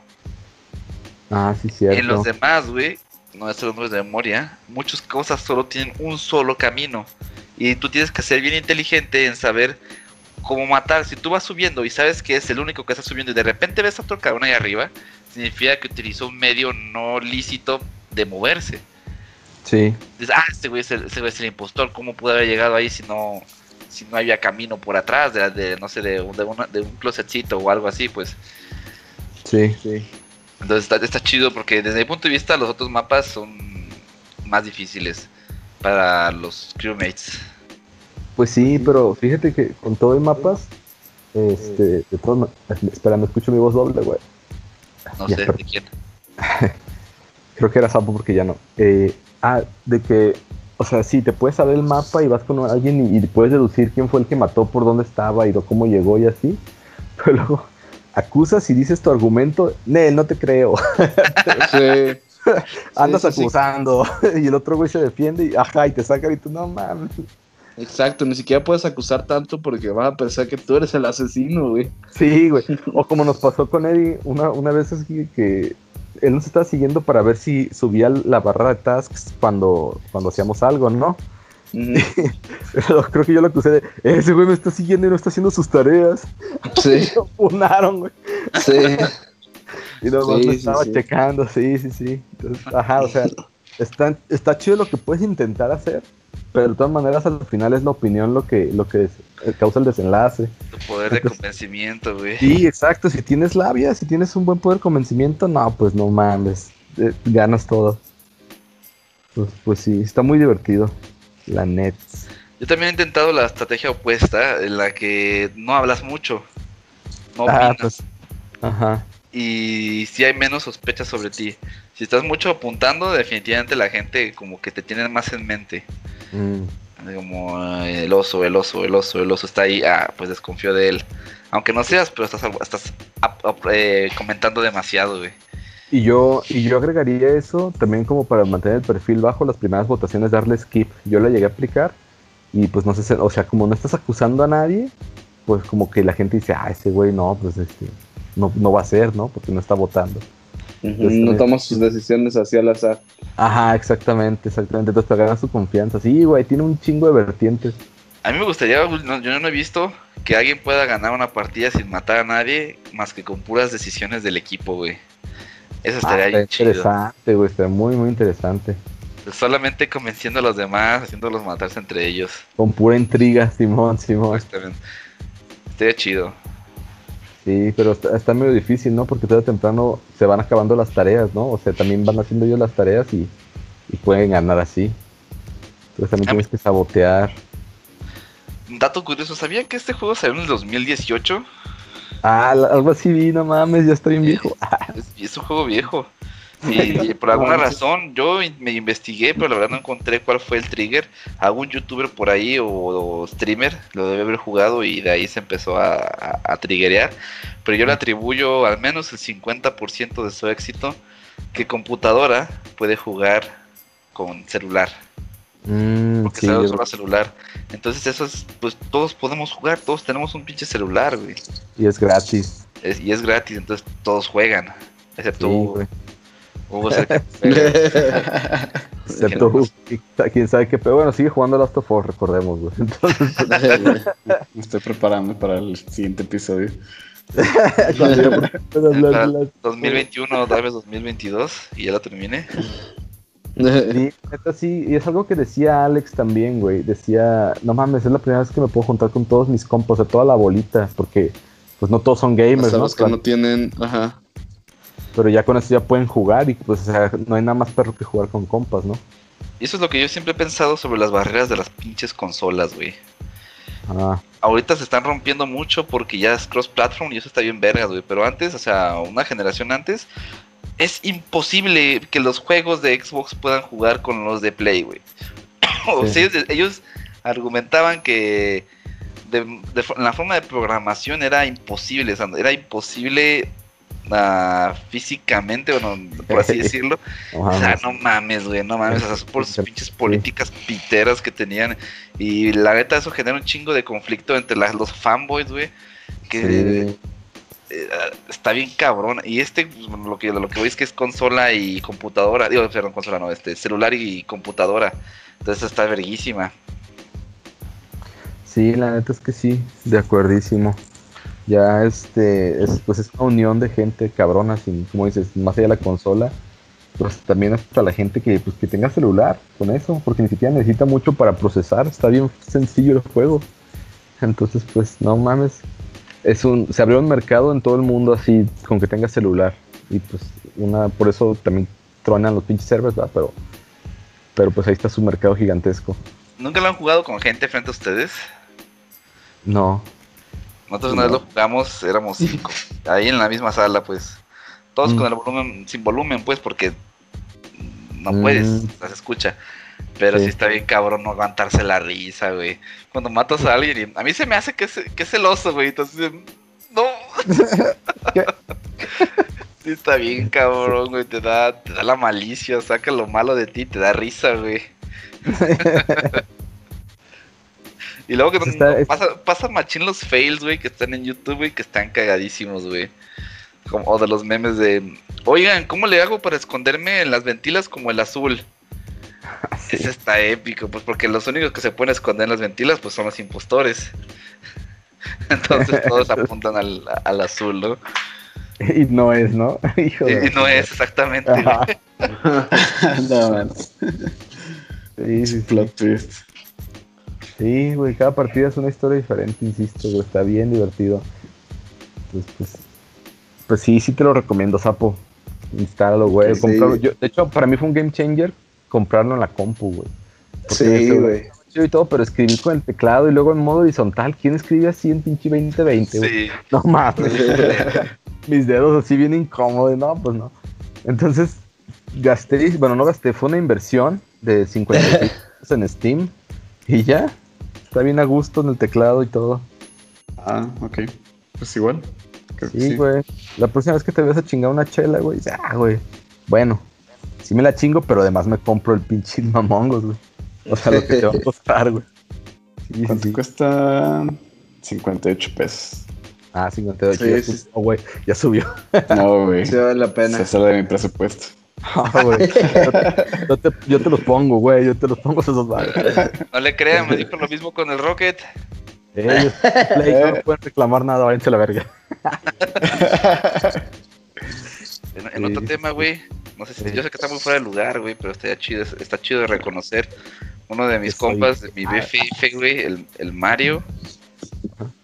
Ah, sí, cierto. En los demás, güey, no es los nombres de memoria, muchas cosas solo tienen un solo camino. Y tú tienes que ser bien inteligente en saber cómo matar. Si tú vas subiendo y sabes que es el único que está subiendo y de repente ves a otro cabrón ahí arriba, significa que utilizó un medio no lícito de moverse. Sí. Dices, ah, este güey es el, ese güey es el impostor, ¿cómo pudo haber llegado ahí si no, si no había camino por atrás de, de, no sé, de, un- de, una- de un closetcito o algo así, pues. Sí, sí. Entonces está, está chido porque desde mi punto de vista los otros mapas son más difíciles para los crewmates. Pues sí, pero fíjate que con todo el mapas, este, de todas espera, me escucho mi voz doble, güey. No Ya, sé pero- de quién. Creo que era Sapo porque ya no. Eh, ah, de que, o sea, sí, te puedes saber el mapa y vas con alguien y, y puedes deducir quién fue el que mató, por dónde estaba y lo- cómo llegó y así. Pero luego acusas y dices tu argumento, Nel, no te creo. Sí. Andas sí, sí. acusando. y el otro güey se defiende y ajá, y te sacan y tú, no mames. Exacto, ni siquiera puedes acusar tanto porque van a pensar que tú eres el asesino, güey. Sí, güey. O como nos pasó con Eddie una, una vez así que él nos estaba siguiendo para ver si subía la barra de tasks cuando, cuando hacíamos algo, ¿no? Pero creo que yo lo acusé de, ese güey me está siguiendo y no está haciendo sus tareas. Sí, Lo funaron, güey. sí. Y nomás Sí, me sí, estaba sí. checando, sí, sí, sí. Entonces, ajá, o sea, está, está chido lo que puedes intentar hacer, pero de todas maneras al final es la opinión lo que, lo que es- eh, causa el desenlace. Tu poder de convencimiento, güey. Sí, exacto. Si tienes labia, si tienes un buen poder de convencimiento, no, pues no mames. eh, ganas todo. Pues, pues sí, está muy divertido. La Nets. Yo también he intentado la estrategia opuesta, en la que no hablas mucho. No Ah, opinas. pues. Ajá. y si hay menos sospechas sobre ti. Si estás mucho apuntando, definitivamente la gente como que te tiene más en mente. Mm, Como "Ay, el oso, el oso, el oso, el oso está ahí, ah, pues desconfío de él. Aunque no seas, pero estás, estás eh, comentando demasiado, güey. Y yo, y yo agregaría eso también como para mantener el perfil bajo las primeras votaciones, darle skip. Yo la llegué a aplicar y pues no sé, si- o sea, como no estás acusando a nadie, pues como que la gente dice, ah, ese güey no, pues este, no, no va a ser, ¿no? Porque no está votando. No tomas sus decisiones así al azar. Ajá, exactamente, exactamente. Entonces te ganas su confianza. Sí, güey, tiene un chingo de vertientes. A mí me gustaría, no- yo no he visto que alguien pueda ganar una partida sin matar a nadie, más que con puras decisiones del equipo, güey. Eso estaría Ah, bien está chido. interesante, güey, está muy, muy interesante. Solamente convenciendo a los demás, haciéndolos matarse entre ellos. Con pura intriga, Simón, Simón. Exactamente. Estaría chido. Sí, pero está, está medio difícil, ¿no? Porque tarde o temprano se van acabando las tareas, ¿no? O sea, también van haciendo ellos las tareas y, y pueden ganar así. Entonces también tienes que sabotear. Un dato curioso, ¿sabían que este juego salió en el 2018? Ah, la- algo así vi, no mames, ya estoy bien viejo. Es, es un juego viejo. Y, y por alguna razón yo me investigué, pero la verdad no encontré cuál fue el trigger. Algún youtuber por ahí o, o streamer lo debe haber jugado y de ahí se empezó a, a, a triggerear. Pero yo le atribuyo al menos el 50% de su éxito que computadora puede jugar con celular. Mm, Porque sí, sale yo- solo a celular. Entonces eso es, pues todos podemos jugar, todos tenemos un pinche celular, güey. y es. Es- y es gratis, entonces todos juegan. Sí, Excepto güey. Hugo. Hugo. Excepto Hugo, y- quién sabe qué, pero bueno, sigue jugando Last of Us, recordemos, güey. Entonces, Me estoy preparando para el siguiente episodio. cuando ya puedas hablar Para de Last 2021, tal vez 2022, y ya lo terminé. Sí, neta sí, y es algo que decía Alex también, güey. Decía, no mames, es la primera vez que me puedo juntar con todos mis compas, o sea, toda la bolita, porque pues no todos son gamers, los que no tienen, ajá. Pero ya con eso ya pueden jugar y pues, o sea, no hay nada más perro que jugar con compas, ¿no? Y eso es lo que yo siempre he pensado sobre las barreras de las pinches consolas, güey. Ah, Ahorita se están rompiendo mucho porque ya es cross-platform y eso está bien vergas, güey. Pero antes, o sea, una generación antes, es imposible que los juegos de Xbox puedan jugar con los de Play, güey. o sea, ellos, ellos argumentaban que de, de fo- la forma de programación era imposible, o sea, era imposible ah, físicamente, bueno, por así decirlo. no O sea, no mames, güey, no mames, o sea, por sus pinches políticas piteras que tenían. Y la neta, eso genera un chingo de conflicto entre las- los fanboys, güey. Que Sí. Eh, está bien cabrón. Y este, lo que, lo que es que es consola y computadora. Digo, perdón, consola no, este, celular y computadora. Entonces está verguísima. Sí, la neta es que sí, de acuerdísimo. Ya este, es, pues es una unión de gente cabrona, sin, como dices, más allá de la consola, pues también hasta la gente que, pues, que tenga celular con eso, porque ni siquiera necesita mucho para procesar, está bien sencillo el juego. Entonces, pues, no mames. Es un, se abrió un mercado en todo el mundo así, con que tenga celular. Y pues, una, por eso también tronan los pinches servers, ¿verdad? Pero, pero pues ahí está su mercado gigantesco. ¿Nunca lo han jugado con gente frente a ustedes? No, Nosotros una vez lo jugamos, éramos cinco. ahí en la misma sala, pues. Todos Mm. con el volumen, sin volumen, pues, porque no Mm. puedes, sea, se escucha. Pero sí. Sí. está bien cabrón no aguantarse la risa, güey. Cuando matas a alguien, y a mí se me hace que es, que es celoso, güey. Entonces, no. Sí está bien cabrón, güey. Te da, te da la malicia, saca lo malo de ti, te da risa, güey. Y luego que no- está- no, es- pasa, pasa machín los fails, güey, que están en YouTube, güey, que están cagadísimos, güey. Como, o de los memes de, oigan, ¿cómo le hago para esconderme en las ventilas como el azul? Ese está épico, pues porque los únicos que se pueden esconder en las ventilas, pues son los impostores. Entonces todos apuntan al, al azul, ¿no? Y no es, ¿no? Hijo de- Y no es exactamente, no, man. Sí, sí, sí. Plot twist. Sí, güey, cada partida es una historia diferente, insisto, güey, está bien divertido. Entonces, pues, pues sí, sí te lo recomiendo, Sapo. Instálalo, güey. Sí. Yo- de hecho, para mí fue un game changer comprarlo en la compu, güey. Sí, güey. y todo, pero escribir con el teclado y luego en modo horizontal, ¿quién escribe así en pinche 2020, güey? Sí. No mames. Mis dedos así bien incómodos, no, pues no. Entonces, gasté, bueno, no gasté, fue una inversión de 50 pesos en Steam y ya. Está bien a gusto en el teclado y todo. Ah, ok. Pues igual. Creo Sí, güey. La próxima vez que te veas a chingar una chela, güey, ah, güey. Bueno, sí me la chingo, pero además me compro el pinche mamongos, güey. O sea, lo que te va a costar, güey. Sí, ¿Cuánto sí. cuesta? 58 pesos. Ah, 58. Sí, ya sí. subió, güey, ya subió. No, güey. Sí vale la pena. Se sale de mi presupuesto. Ah, güey. Yo, te- yo te, yo te los pongo, güey. Yo te los pongo esos. No le crean, me dijo lo mismo con el Rocket. Ellos, Play, no pueden reclamar nada, váyanse a la verga. En, en otro tema, güey. No sé si Sí. yo sé que está muy fuera de lugar, güey, pero está chido, está chido de reconocer. Uno de mis compas de mi BFF, güey, el, el Mario.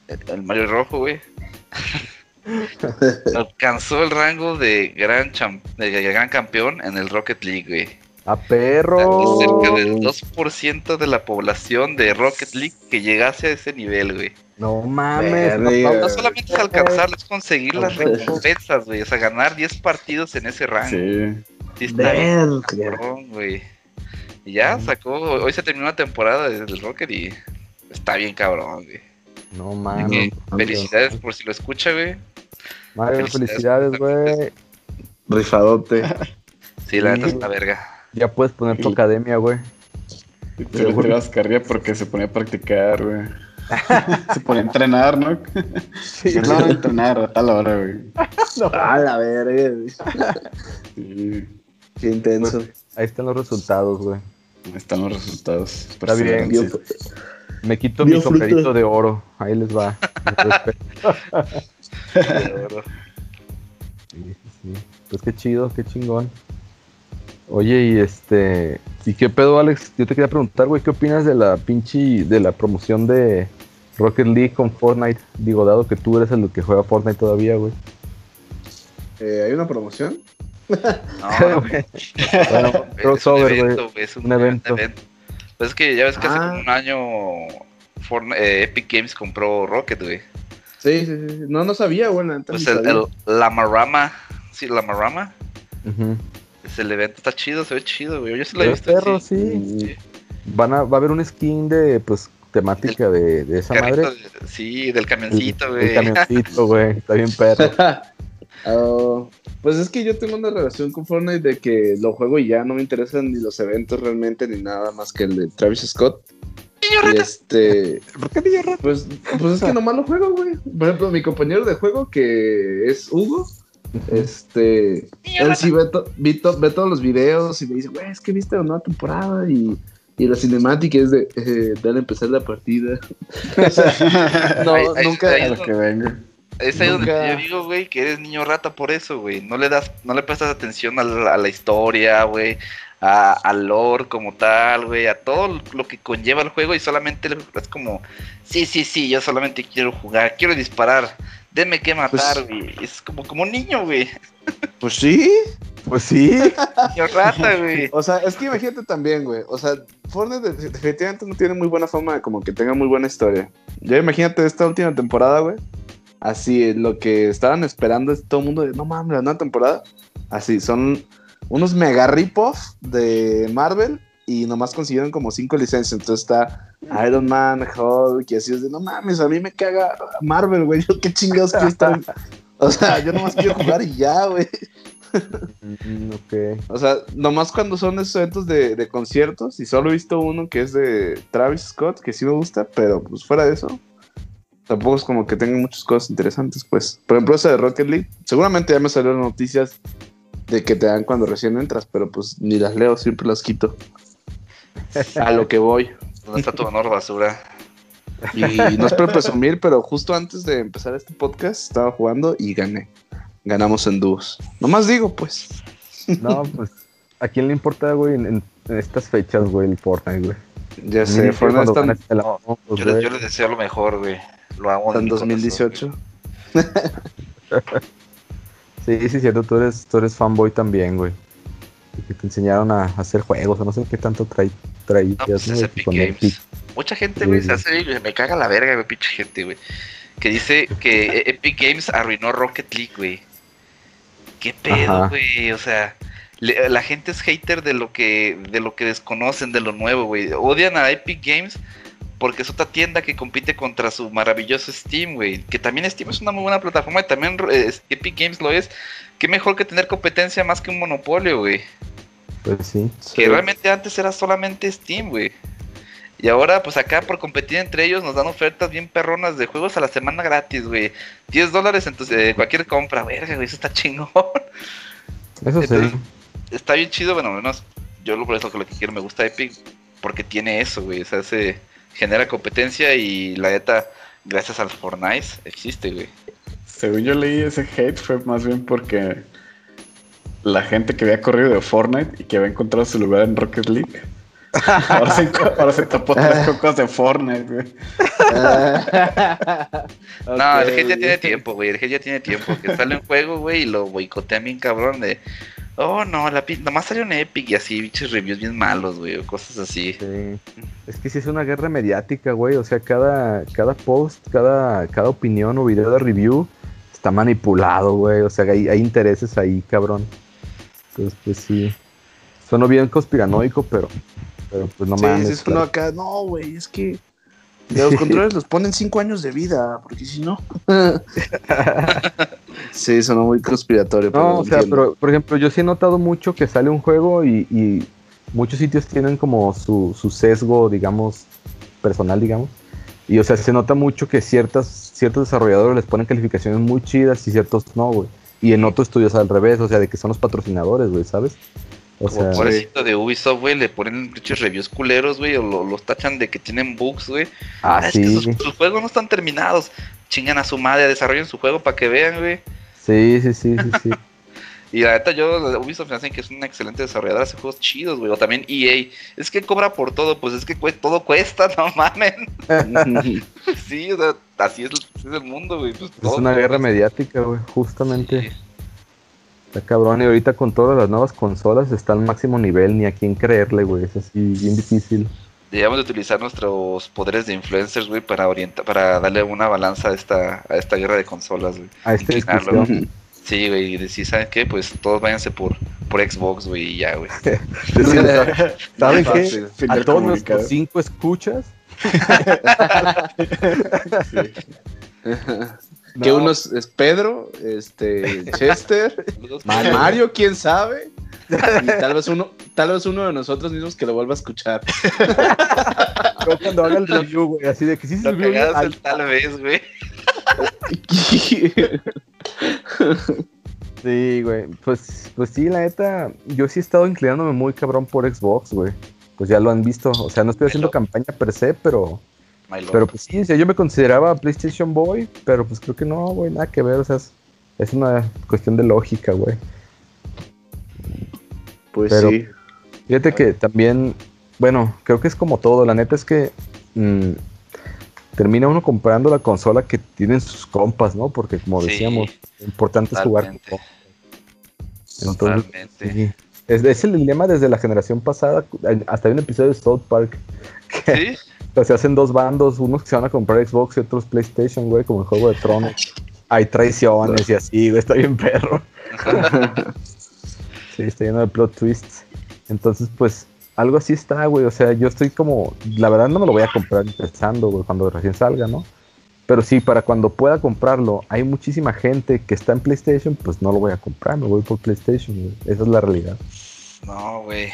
El, el Mario rojo, güey. Alcanzó el rango de gran, de gran campeón en el Rocket League, güey. A perro. Cerca del 2% de la población de Rocket League que llegase a ese nivel, güey. No mames. No, No solamente es alcanzarlo, es conseguir las recompensas, güey. O sea, ganar 10 partidos en ese rango. Sí. Sí, está bien Verga. cabrón, güey. Y ya sacó, hoy se terminó la temporada del Rocket y está bien cabrón, güey. no mames. no, felicidades por si lo escucha, güey. Mario, felicidades, felicidades, güey. Rifadote. Sí, la neta es una verga. Ya puedes poner tu academia, güey. Y Seguro. tirabas carrilla porque se ponía a practicar, güey. se ponía a entrenar, ¿no? Sí, Es la hora de entrenar a tal hora, güey. A la verga. güey. Sí. Qué intenso. Ahí están los resultados, güey. Ahí están los resultados. Está bien. Me quito mi somerito de oro. Ahí les va. Sí, sí, sí. Pues qué chido, qué chingón. Oye, y este. ¿Y qué pedo, Alex? Yo te quería preguntar, güey, ¿qué opinas de la pinche. de la promoción de Rocket League con Fortnite? Digo, dado que tú eres el que juega Fortnite todavía, güey. Eh, ¿Hay una promoción? No, bueno, es crossover, un güey. es un, evento. evento. Pues es que ya ves que hace Ah. como un año Fortnite- eh, Epic Games compró Rocket, güey. Sí, sí, sí. No, no sabía, güey. Pues el, sabía. el Lamarama, sí, Lamarama, Ujú. Es el evento, está chido, se ve chido, güey. Yo sí lo he visto. perro, sí. sí. Van a, va a haber un skin de, pues, temática de, de esa Carrito madre. sí, del El, camioncito, el güey. camioncito, güey. Está bien perro. Ah, pues es que yo tengo una relación con Fortnite de que lo juego y ya no me interesan ni los eventos realmente ni nada más que el de Travis Scott. Y este, ¿Por qué niño rata? pues, pues es que nomás lo juego, güey. Por ejemplo, mi compañero de juego que es Hugo, este, él sí ve, to- vi to- ve todos los videos y me dice, güey, es que viste la nueva temporada y, y la cinemática es de, eh, dale a empezar la partida. O sea, no, Ahí- ahí- nunca, ahí A es lo que venga. Es ahí donde Nunca- yo digo, güey, que eres niño rata por eso, güey. No le das, no le prestas atención a la, a la historia, güey, a- al lore como tal, güey, a todo lo que conlleva el juego y solamente le- es como, sí, sí, sí, yo solamente quiero jugar, quiero disparar, deme que matar, Pues- güey. Es como, como un niño, güey. pues sí. Pues sí. Niño rata, güey. O sea, es que imagínate también, güey. O sea, Fortnite de- definitivamente no tiene muy buena fama de como que tenga muy buena historia. Ya imagínate esta última temporada, güey. Así, lo que estaban esperando es todo el mundo de, no mames, la nueva temporada. Así, son unos mega rip-off de Marvel y nomás consiguieron como cinco licencias. Entonces está Iron Man, Hulk y así es de, no mames, a mí me caga Marvel, güey. Yo qué chingados quiero estar... O sea, yo nomás quiero jugar y ya, güey. Mm, ok. O sea, nomás cuando son esos eventos de, de conciertos, y solo he visto uno que es de Travis Scott, que sí me gusta, pero pues fuera de eso, tampoco es como que tengan muchas cosas interesantes, pues. Por ejemplo, esa de Rocket League, seguramente ya me salieron noticias de que te dan cuando recién entras, pero pues ni las leo, siempre las quito. A lo que voy. ¿Dónde está tu honor, basura? Y no es para presumir, pero justo antes de empezar este podcast estaba jugando y gané. Ganamos en dúos. Nomás digo, pues. No, pues. ¿A quién le importa, güey, en, en estas fechas, güey, el Fortnite, güey? Ya sé, Fortnite está ganas Among Us, Yo les, yo les deseo lo mejor, güey. Lo amo. en mi corazón, 2018. Sí, sí, cierto, tú eres, tú eres fanboy también, güey. Que te enseñaron a hacer juegos, o no sé qué tanto traí, traías, No, pues. Mucha gente, güey, Sí, se hace, güey, me caga la verga, güey, pinche gente, güey. Que dice que E- Epic Games arruinó Rocket League, güey. ¿Qué pedo, güey? O sea, le- la gente es hater de lo que de lo que desconocen, de lo nuevo, güey. Odian a Epic Games porque es otra tienda que compite contra su maravilloso Steam, güey. Que también Steam es una muy buena plataforma y también eh, Epic Games lo es. Qué mejor que tener competencia más que un monopolio, güey. Pues sí. Que realmente antes era solamente Steam, güey. Y ahora, pues acá por competir entre ellos nos dan ofertas bien perronas de juegos a la semana gratis, güey. 10 dólares en tu- eh, cualquier compra, verga, güey, eso está chingón. Eso sí. Entonces, Está bien chido, bueno, al menos yo lo por eso que lo que quiero me gusta Epic, porque tiene eso, güey. O sea, se genera competencia y la neta, gracias al Fortnite, existe, güey. Según yo leí ese hate fue más bien porque la gente que había corrido de Fortnite y que había encontrado su lugar en Rocket League. Ahora se, ahora se tapó tres cocos de Fortnite, güey. No, el hate ya tiene tiempo, güey. El hate ya tiene tiempo. Que sale un juego, güey, y lo boicotean bien cabrón de. Oh, no, la nomás salió en Epic y así, bichos reviews bien malos, güey, o cosas así. Sí. Es que sí es una guerra mediática, güey. O sea, cada, cada post, cada, cada opinión o video de review está manipulado, güey. O sea, hay, hay intereses ahí, cabrón. Entonces, pues sí. Sueno bien conspiranoico, pero, pero pues no sí, mames. sí, es uno acá, no, güey, es que de los controles los ponen 5 años de vida, porque si no. sí, sonó muy conspiratorio. pero No, o sea, entiendo. pero por ejemplo, yo sí he notado mucho que sale un juego y, y muchos sitios tienen como su, su sesgo, digamos, personal, digamos. Y o sea, se nota mucho que ciertas, ciertos desarrolladores les ponen calificaciones muy chidas y ciertos no, güey. Y en otros estudios al revés, o sea, de que son los patrocinadores, güey, ¿sabes? O Como sea, pobrecito de Ubisoft, güey, le ponen pinches reviews culeros, güey, o lo- los tachan de que tienen bugs, güey. ah, Ah, es que sus, sus juegos no están terminados. Chingan a su madre, desarrollen su juego para que vean, güey. sí, sí, sí, sí, sí. Y la neta, yo, Ubisoft me hacen que es una excelente desarrolladora, hace juegos chidos, güey. O también EA. Es que cobra por todo, pues es que todo cuesta, no mamen. sí, o sea, así es, así es el mundo, güey. Pues, Es todo una guerra mediática, güey, justamente. Sí. Está cabrón, y ahorita con todas las nuevas consolas está al máximo nivel, ni a quién creerle, güey. Es así, bien difícil. Debíamos de utilizar nuestros poderes de influencers, güey, para orientar, para darle una balanza a esta, a esta guerra de consolas, güey. A esta discusión. Sí, güey, y decir, ¿saben qué? Pues todos váyanse por, por Xbox, güey, y ya, güey. ¿Saben qué? A todos nuestros cinco escuchas. Que No, uno es, es Pedro, este, Chester, Mario, quién sabe. Y tal vez uno, tal vez uno de nosotros mismos que lo vuelva a escuchar. yo cuando haga el review, güey, así de que sí se Lo el tal vez, güey. Sí, güey. Pues, pues sí, la neta, yo sí he estado inclinándome muy cabrón por Xbox, güey. Pues ya lo han visto. O sea, no estoy haciendo campaña per se, pero. Pero pues sí, yo me consideraba PlayStation Boy, pero pues creo que no, güey, nada que ver. O sea, es, es una cuestión de lógica, güey. Pues Pero- sí. Fíjate que también, bueno, creo que es como todo. La neta es que mm, termina uno comprando la consola que tienen sus compas, ¿no? Porque como Sí, decíamos, lo importante es jugar con compas. Entonces, sí. Es, es el dilema desde la generación pasada. Hasta hay un episodio de South Park que ¿Sí? o sea, se hacen dos bandos, unos que se van a comprar Xbox y otros PlayStation, güey, como el Juego de Tronos. Hay traiciones y así, güey, está bien perro. Sí, está lleno de plot twists. Entonces, pues, algo así está, güey. O sea, yo estoy como, la verdad no me lo voy a comprar empezando, güey, cuando recién salga, ¿no? Pero sí, para cuando pueda comprarlo, hay muchísima gente que está en PlayStation, pues no lo voy a comprar, me voy por PlayStation, güey. Esa es la realidad. No, güey.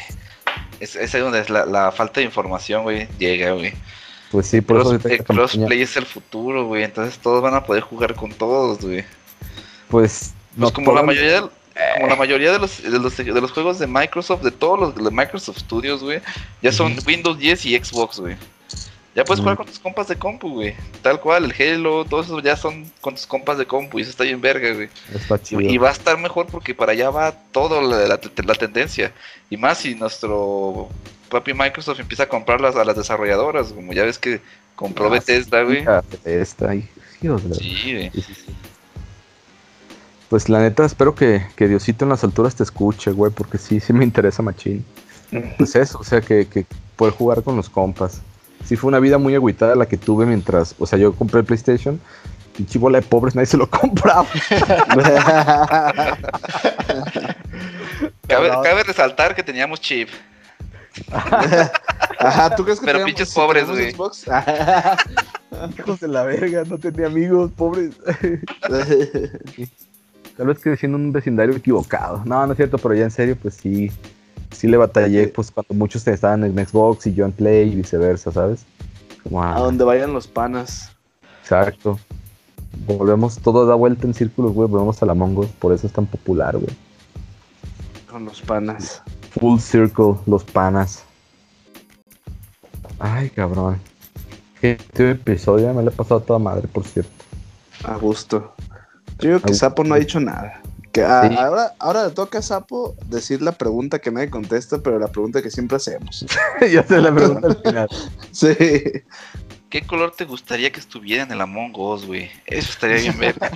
Es, es es la, la falta de información, güey, llega, güey. Pues sí, por Cross- eso eh, crossplay es el futuro, güey. Entonces todos van a poder jugar con todos, güey. Pues, Pues como la mayoría del- como la mayoría de los, de los de los juegos de Microsoft, de todos los de Microsoft Studios, güey, ya son Windows 10 y Xbox, güey. Ya puedes jugar Ujú. con tus compas de compu, güey. Tal cual, el Halo, todo eso ya son con tus compas de compu y eso está bien verga, güey. Está chido. Y, va a estar mejor porque para allá va todo la, la- la tendencia. Y más si nuestro papi Microsoft empieza a comprar las, a las desarrolladoras, como ya ves que compró Ah, Bethesda, güey. Bethesda, Dios Sí, güey. Sí, sí, sí. Pues la neta, espero que, que Diosito en las alturas te escuche, güey, porque sí, sí me interesa machín. Pues eso, o sea, que, que poder jugar con los compas. Sí fue una vida muy agüitada la que tuve mientras, o sea, yo compré el PlayStation, pinche bola de pobres, nadie se lo compraba. Cabe, resaltar que teníamos chip. Ajá, ¿tú crees que Pero teníamos- pinches si pobres, güey. Xbox? Hijos de la verga, no tenía amigos, pobres. Tal vez crecí en un vecindario equivocado. No, no es cierto, pero ya en serio, pues sí, sí le batallé, pues cuando muchos estaban en Xbox y yo en Play y viceversa, ¿sabes? Como, A donde vayan los panas. Exacto. Volvemos, todo da vuelta en círculos, güey, volvemos a la Mongo, por eso es tan popular, güey. Con los panas. Full circle, los panas. Ay, cabrón. Este episodio me lo he pasado a toda madre, por cierto. A gusto. Yo digo que Sapo no ha dicho nada. Que a- Sí. ahora, ahora le toca a Sapo decir la pregunta que nadie contesta, pero la pregunta que siempre hacemos. ya se la pregunta al final. Sí. ¿Qué color te gustaría que estuviera en el Among Us, güey? Eso estaría bien ver.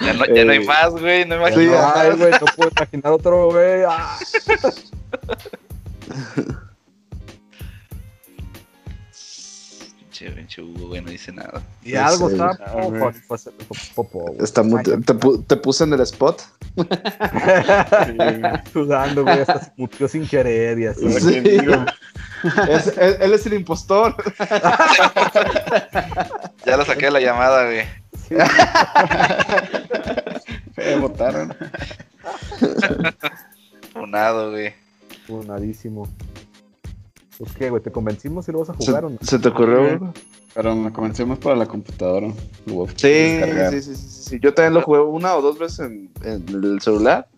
Ya no, ya no hay más, güey. No más. Sí, Ay, güey, no puedo imaginar otro, güey. Ah. Pinche, pinche Hugo, güey, no dice nada. Y No algo sé, está popo, pues, popo, güey. Está muy- te, te pu- te puse en el spot. sudando, güey, hasta se mutió sin querer y así. Sí. Es- es- él es el impostor. Ya la saqué de la llamada, güey. Me votaron. Funado, güey. Funadísimo. Pues qué, güey, ¿te convencimos si lo vas a ¿Se, jugar o no? se te ocurrió? algo? Pero me comencemos para la computadora. Sí, sí, sí, sí, sí. Yo también lo jugué una o dos veces en, en el celular.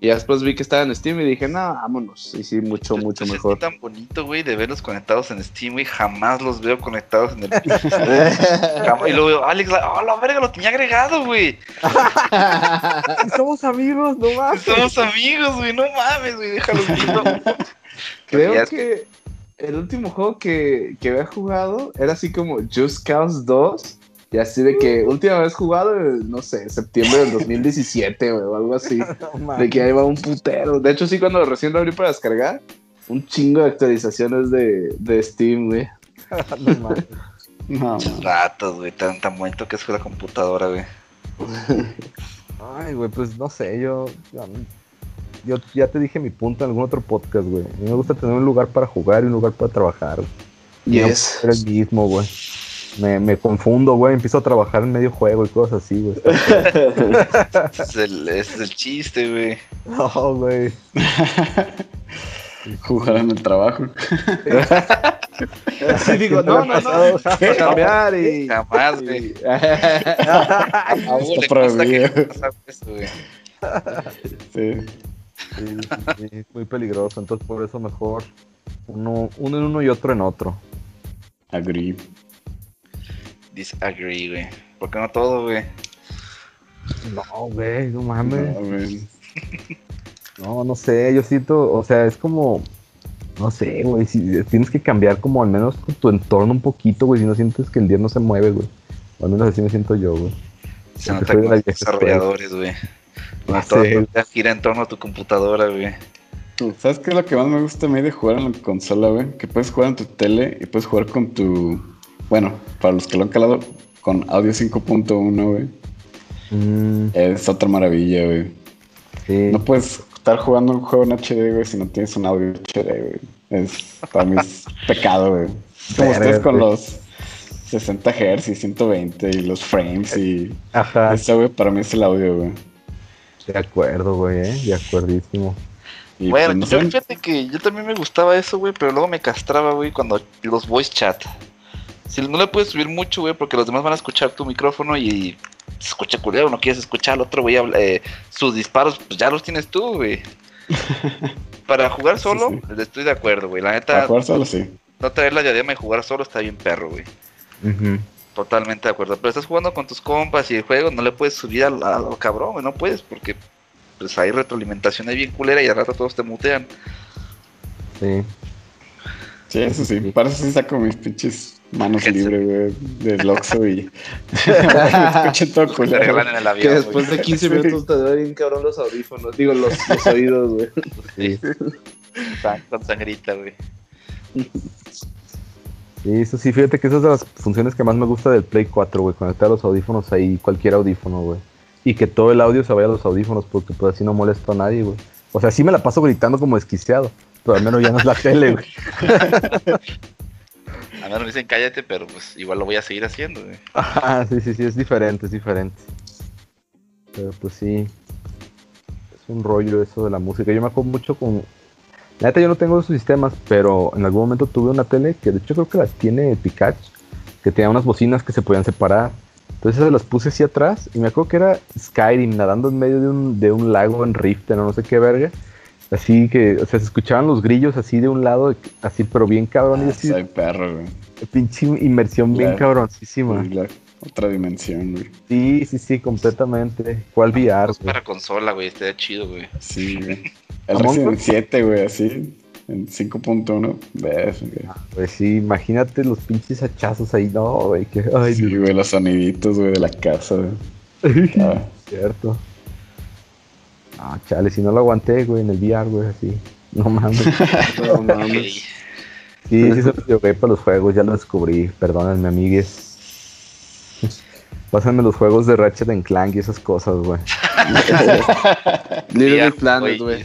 Y después vi que estaba en Steam y dije, no, vámonos. Y sí, mucho, Yo- mucho mejor. sentí tan bonito, güey, de verlos conectados en Steam, güey. Jamás los veo conectados en el. Y luego veo, Alex, la, oh, la verga, lo tenía agregado, güey. Somos amigos, no más. Somos amigos, güey. No mames, güey. Déjalo. Creo Ya es- que el último juego que, que había jugado era así como Just Cause 2, Y así de que última vez jugado, no sé, septiembre del 2017, güey, o algo así. de que ahí va un putero. De hecho, sí, cuando recién lo abrí para descargar, un chingo de actualizaciones de, de Steam, güey. no mames. No, Muchos ratos, güey, tan, tan bonito que es la computadora, güey. Ay, güey, pues no sé, yo, yo ya te dije mi punto en algún otro podcast, güey. A mí me gusta tener un lugar para jugar y un lugar para trabajar. güey. Y no Yes. ser el mismo, güey. Me, me confundo, güey. Empiezo a trabajar en medio juego y cosas así, güey. Ese es el, es el chiste, güey. No, güey. jugar en el trabajo. Sí, digo, no, no, no. Cambiar y. Jamás, le que pasa eso, güey. Sí. Sí, sí, sí, es muy peligroso. Entonces, por eso mejor uno, uno en uno y otro en otro. Agree. Disagree, güey. ¿Por qué no todo, güey? No, güey, no No, mames. güey. No, no sé, yo siento, o sea, es como, no sé, güey, si tienes que cambiar como al menos tu entorno un poquito, güey, si no sientes que el día no se mueve, güey. O al menos así me siento yo, güey. Se nota vieja desarrolladores, güey. Ah, tu vida gira en torno a tu computadora, güey. ¿Sabes qué es lo que más me gusta a mí de jugar en la consola, güey? Que puedes jugar en tu tele y puedes jugar con tu. Bueno, para los que lo han calado, con audio 5.1, güey. Mm, Es otra maravilla, güey. sí. No puedes estar jugando un juego en HD, güey, si no tienes un audio HD, güey. Es, para mí es pecado, güey. Como ustedes con los 60 Hz y 120 y los frames y... Ajá, Eso, güey, para mí es el audio, güey. De acuerdo, güey, eh, de acuerdísimo. Y, bueno, pues, sé, fíjate que yo también me gustaba eso, güey, pero luego me castraba, güey, cuando los voice chat. Si no le puedes subir mucho, güey, porque los demás van a escuchar tu micrófono y se escucha culero, no quieres escuchar al otro, güey, habla- eh, sus disparos, pues ya los tienes tú, güey. Para jugar solo, Sí, estoy de acuerdo, güey. La para neta, jugar solo, sí. no traer la diadema y jugar solo está bien perro, güey. Ujú. Totalmente de acuerdo. Pero estás jugando con tus compas y el juego no le puedes subir al, a lo cabrón, güey, no puedes, porque pues hay retroalimentación ahí bien culera y al rato todos te mutean. Sí. Sí, eso sí. Para eso sí saco mis pinches manos libres, güey, del Oxxo y... Escuchen todo Te culero. regalan en el Que avión, después güey. de 15 minutos te duelen bien cabrón los audífonos. Digo, los, los oídos, güey. Sí. Con sangrita, güey. Sí, eso sí, fíjate que esa es de las funciones que más me gusta del Play 4, güey, conectar los audífonos ahí, cualquier audífono, güey. Y que todo el audio se vaya a los audífonos, porque pues así no molesto a nadie, güey. O sea, sí me la paso gritando como desquiciado, pero al menos ya no es la tele, güey. A menos me dicen cállate, pero pues igual lo voy a seguir haciendo, güey. Ajá, sí, sí, sí, es diferente, es diferente. Pero pues sí, es un rollo eso de la música. Yo me acuerdo mucho con... La neta yo no tengo esos sistemas, pero en algún momento tuve una tele que de hecho creo que la tiene Pikachu, que tenía unas bocinas que se podían separar. Entonces esas las puse así atrás y me acuerdo que era Skyrim nadando en medio de un, de un lago en Riften o no sé qué verga. Así que, o sea, se escuchaban los grillos así de un lado, así, pero bien cabrón. y Ah, así, soy perro, güey. pinche inmersión bien cabroncísima. Otra dimensión, güey. Sí, sí, sí, completamente. ¿Cuál VR, Pues para consola, güey, estaría chido, güey. Sí, güey. El Resident Us. 7, güey, así. En 5.1. Ves, güey. Pues sí, imagínate los pinches hachazos ahí, no, güey, que, ay, Sí, güey, los soniditos, güey, de la casa, güey. Ah, cierto. Ah, chale, si no lo aguanté, güey, en el VR, güey, así. No mames. No mames. Sí, sí, se me dio para los juegos, ya lo descubrí, perdónenme, amigues. Pásenme los juegos de Ratchet and Clank y esas cosas, güey. Little Big Planet, güey.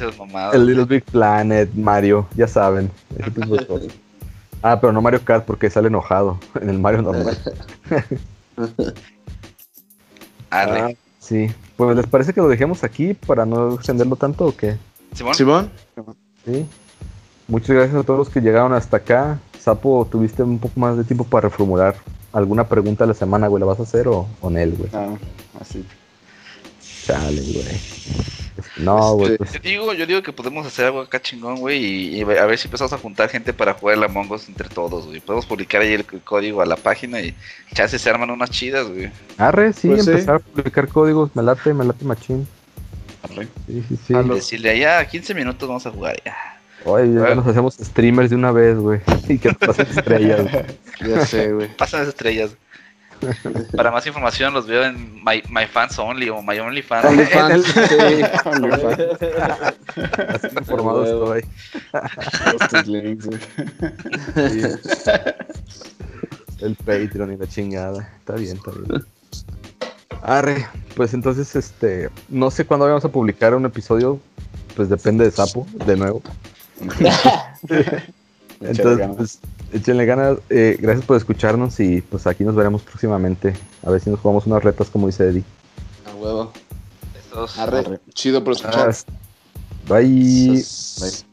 El. Little Big Planet, Mario, ya saben. ese tipo de cosas. Ah, pero no Mario Kart porque sale enojado en el Mario normal. Arre. Ah, sí. Pues les parece que lo dejemos aquí para no extenderlo tanto o qué? Simón, Simón. Sí. Muchas gracias a todos los que llegaron hasta acá. Sapo, tuviste un poco más de tiempo para reformular alguna pregunta a la semana, güey. ¿La vas a hacer o con él, güey? ah, así. Chale, güey. No, güey. Este, Pues, yo digo, yo digo que podemos hacer algo acá chingón, güey, y, y a ver si empezamos a juntar gente para jugar el Among Us entre todos, güey. Podemos publicar ahí el, código a la página y chance se arman unas chidas, güey. arre, sí, Pues sí. empezar a publicar códigos. Me late, me late machín. Arre. Sí, sí, sí. Decirle allá, 15 minutos vamos a jugar ya. Oye, ya nos hacemos streamers de una vez, güey. Y que nos pasen estrellas. Ya sé, güey. Pasan las estrellas. Para más información los veo en My, My Fans Only o My Only Fan. OnlyFans, sí. OnlyFans. Así informado estoy. Todos tus links, güey. Sí. El Patreon y la chingada. Está bien, está bien. Arre, pues entonces, este, no sé cuándo vamos a publicar un episodio, pues depende de Sapo, de nuevo. Entonces, pues, échenle ganas. Eh, gracias por escucharnos y pues aquí nos veremos próximamente. A ver si nos jugamos unas retas como dice Eddie. A huevo. Estos- Arre. Arre. Chido por escuchar. Bye. Bye.